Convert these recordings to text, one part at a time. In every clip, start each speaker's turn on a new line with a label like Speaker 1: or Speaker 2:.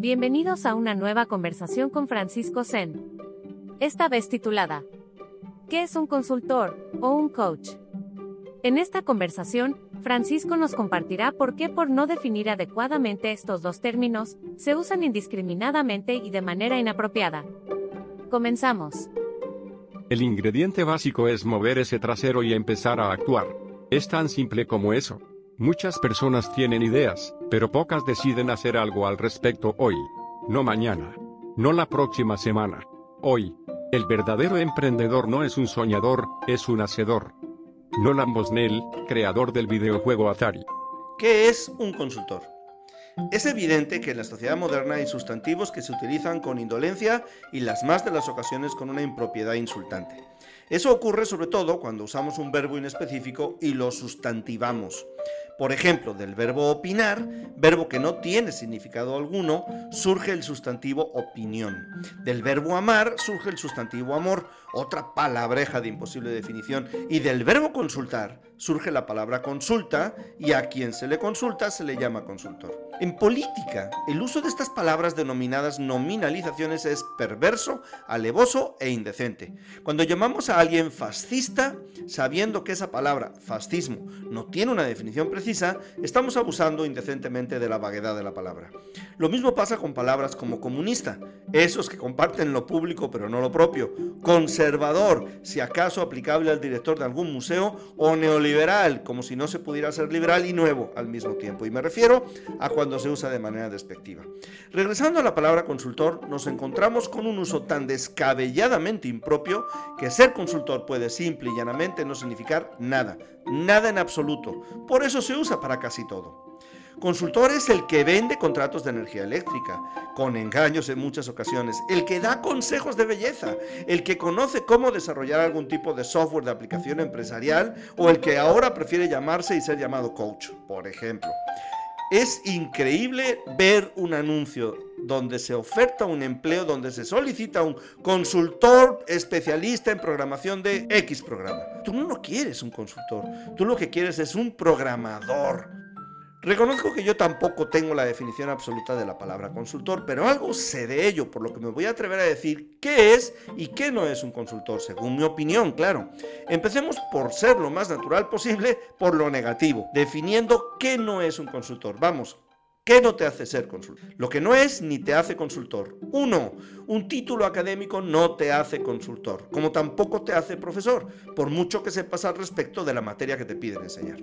Speaker 1: Bienvenidos a una nueva conversación con Francisco Zen. Esta vez titulada ¿Qué es un consultor o un coach? En esta conversación, Francisco nos compartirá por qué por no definir adecuadamente estos dos términos, se usan indiscriminadamente y de manera inapropiada. Comenzamos.
Speaker 2: El ingrediente básico es mover ese trasero y empezar a actuar. Es tan simple como eso. Muchas personas tienen ideas, pero pocas deciden hacer algo al respecto hoy. No mañana. No la próxima semana. Hoy. El verdadero emprendedor no es un soñador, es un hacedor. Nolan Bosnell, creador del videojuego Atari.
Speaker 3: ¿Qué es un consultor? Es evidente que en la sociedad moderna hay sustantivos que se utilizan con indolencia y las más de las ocasiones con una impropiedad insultante. Eso ocurre sobre todo cuando usamos un verbo inespecífico y lo sustantivamos. Por ejemplo, del verbo opinar, verbo que no tiene significado alguno, surge el sustantivo opinión. Del verbo amar surge el sustantivo amor, otra palabreja de imposible definición. Y del verbo consultar surge la palabra consulta y a quien se le consulta se le llama consultor. En política, el uso de estas palabras denominadas nominalizaciones es perverso, alevoso e indecente. Cuando llamamos a alguien fascista, sabiendo que esa palabra fascismo no tiene una definición precisa, estamos abusando indecentemente de la vaguedad de la palabra. Lo mismo pasa con palabras como comunista, esos que comparten lo público pero no lo propio, conservador, si acaso aplicable al director de algún museo, o neoliberal, como si no se pudiera ser liberal y nuevo al mismo tiempo. Y me refiero a cuando se usa de manera despectiva. Regresando a la palabra consultor, nos encontramos con un uso tan descabelladamente impropio que ser consultor puede simple y llanamente no significar nada, nada en absoluto. Por eso se usa para casi todo. Consultor es el que vende contratos de energía eléctrica, con engaños en muchas ocasiones, el que da consejos de belleza, el que conoce cómo desarrollar algún tipo de software de aplicación empresarial o el que ahora prefiere llamarse y ser llamado coach, por ejemplo. Es increíble ver un anuncio donde se oferta un empleo, donde se solicita un consultor especialista en programación de X programa. Tú no quieres un consultor, tú lo que quieres es un programador. Reconozco que yo tampoco tengo la definición absoluta de la palabra consultor, pero algo sé de ello, por lo que me voy a atrever a decir qué es y qué no es un consultor, según mi opinión, claro. Empecemos por ser lo más natural posible, por lo negativo, definiendo qué no es un consultor. Vamos, ¿Qué no te hace ser consultor? Lo que no es ni te hace consultor. Uno, un título académico no te hace consultor, como tampoco te hace profesor, por mucho que sepas al respecto de la materia que te piden enseñar.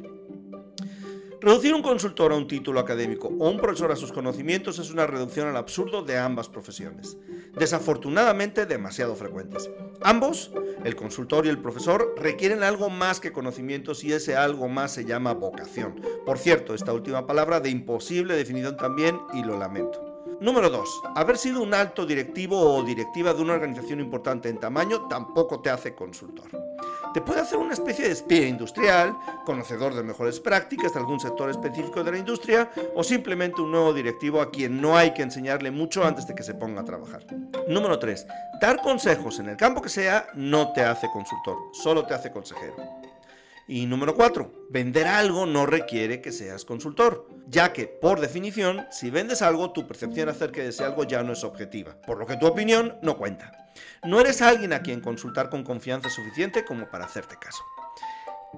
Speaker 3: Reducir un consultor a un título académico o un profesor a sus conocimientos es una reducción al absurdo de ambas profesiones, desafortunadamente demasiado frecuentes. Ambos, el consultor y el profesor, requieren algo más que conocimientos y ese algo más se llama vocación. Por cierto, esta última palabra de imposible definición también y lo lamento. Número 2. Haber sido un alto directivo o directiva de una organización importante en tamaño tampoco te hace consultor. Te puede hacer una especie de espía industrial, conocedor de mejores prácticas de algún sector específico de la industria o simplemente un nuevo directivo a quien no hay que enseñarle mucho antes de que se ponga a trabajar. Número 3. Dar consejos en el campo que sea no te hace consultor, solo te hace consejero. Y número 4, vender algo no requiere que seas consultor, ya que, por definición, si vendes algo, tu percepción acerca de ese algo ya no es objetiva, por lo que tu opinión no cuenta. No eres alguien a quien consultar con confianza suficiente como para hacerte caso.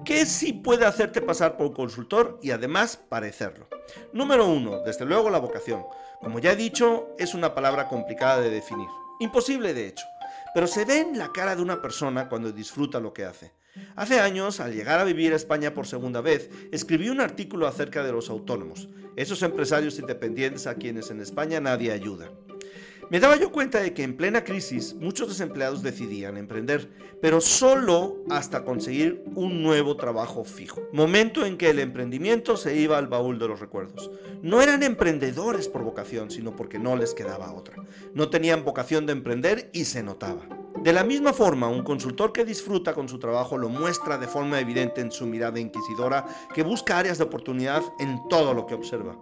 Speaker 3: ¿Qué sí puede hacerte pasar por consultor y además parecerlo? Número 1, desde luego la vocación. Como ya he dicho, es una palabra complicada de definir. Imposible de hecho pero se ve en la cara de una persona cuando disfruta lo que hace. Hace años, al llegar a vivir a España por segunda vez, escribí un artículo acerca de los autónomos, esos empresarios independientes a quienes en España nadie ayuda. Me daba yo cuenta de que en plena crisis muchos desempleados decidían emprender, pero solo hasta conseguir un nuevo trabajo fijo. Momento en que el emprendimiento se iba al baúl de los recuerdos. No eran emprendedores por vocación, sino porque no les quedaba otra. No tenían vocación de emprender y se notaba. De la misma forma, un consultor que disfruta con su trabajo lo muestra de forma evidente en su mirada inquisidora que busca áreas de oportunidad en todo lo que observa.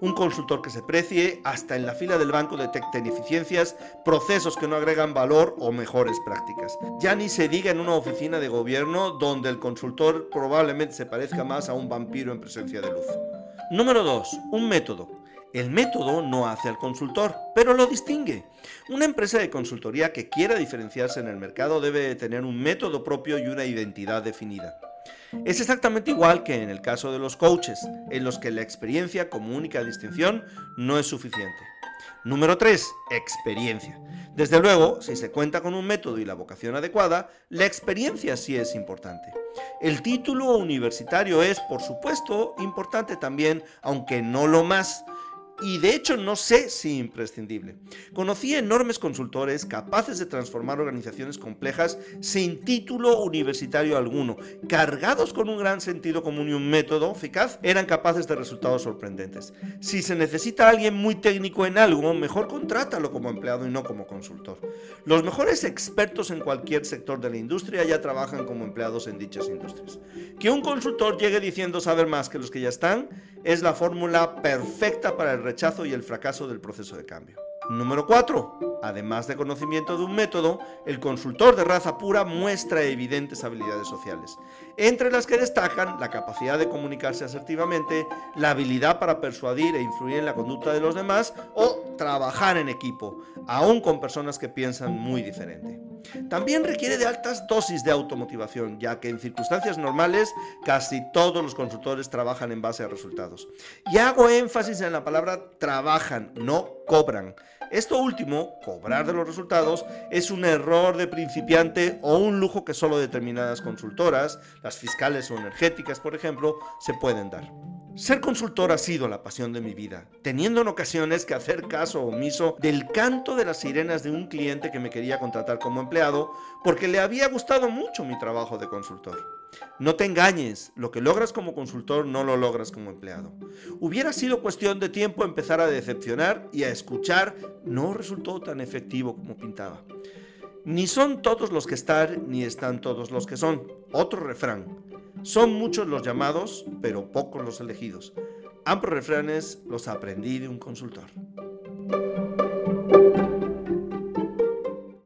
Speaker 3: Un consultor que se precie hasta en la fila del banco detecta ineficiencias, procesos que no agregan valor o mejores prácticas. Ya ni se diga en una oficina de gobierno donde el consultor probablemente se parezca más a un vampiro en presencia de luz. Número 2. Un método. El método no hace al consultor, pero lo distingue. Una empresa de consultoría que quiera diferenciarse en el mercado debe tener un método propio y una identidad definida. Es exactamente igual que en el caso de los coaches, en los que la experiencia como única distinción no es suficiente. Número 3. Experiencia. Desde luego, si se cuenta con un método y la vocación adecuada, la experiencia sí es importante. El título universitario es, por supuesto, importante también, aunque no lo más, y de hecho no sé si imprescindible. Conocí enormes consultores capaces de transformar organizaciones complejas sin título universitario alguno, cargados con un gran sentido común y un método eficaz, eran capaces de resultados sorprendentes. Si se necesita alguien muy técnico en algo, mejor contrátalo como empleado y no como consultor. Los mejores expertos en cualquier sector de la industria ya trabajan como empleados en dichas industrias. Que un consultor llegue diciendo saber más que los que ya están es la fórmula perfecta para el rechazo y el fracaso del proceso de cambio. Número 4. Además de conocimiento de un método, el consultor de raza pura muestra evidentes habilidades sociales, entre las que destacan la capacidad de comunicarse asertivamente, la habilidad para persuadir e influir en la conducta de los demás o trabajar en equipo, aún con personas que piensan muy diferente. También requiere de altas dosis de automotivación, ya que en circunstancias normales casi todos los consultores trabajan en base a resultados. Y hago énfasis en la palabra trabajan, no cobran. Esto último, cobrar de los resultados, es un error de principiante o un lujo que solo determinadas consultoras, las fiscales o energéticas, por ejemplo, se pueden dar. Ser consultor ha sido la pasión de mi vida, teniendo en ocasiones que hacer caso omiso del canto de las sirenas de un cliente que me quería contratar como empleado porque le había gustado mucho mi trabajo de consultor. No te engañes, lo que logras como consultor no lo logras como empleado. Hubiera sido cuestión de tiempo empezar a decepcionar y a escuchar, no resultó tan efectivo como pintaba. Ni son todos los que están, ni están todos los que son. Otro refrán. Son muchos los llamados, pero pocos los elegidos. Ambos refranes los aprendí de un consultor.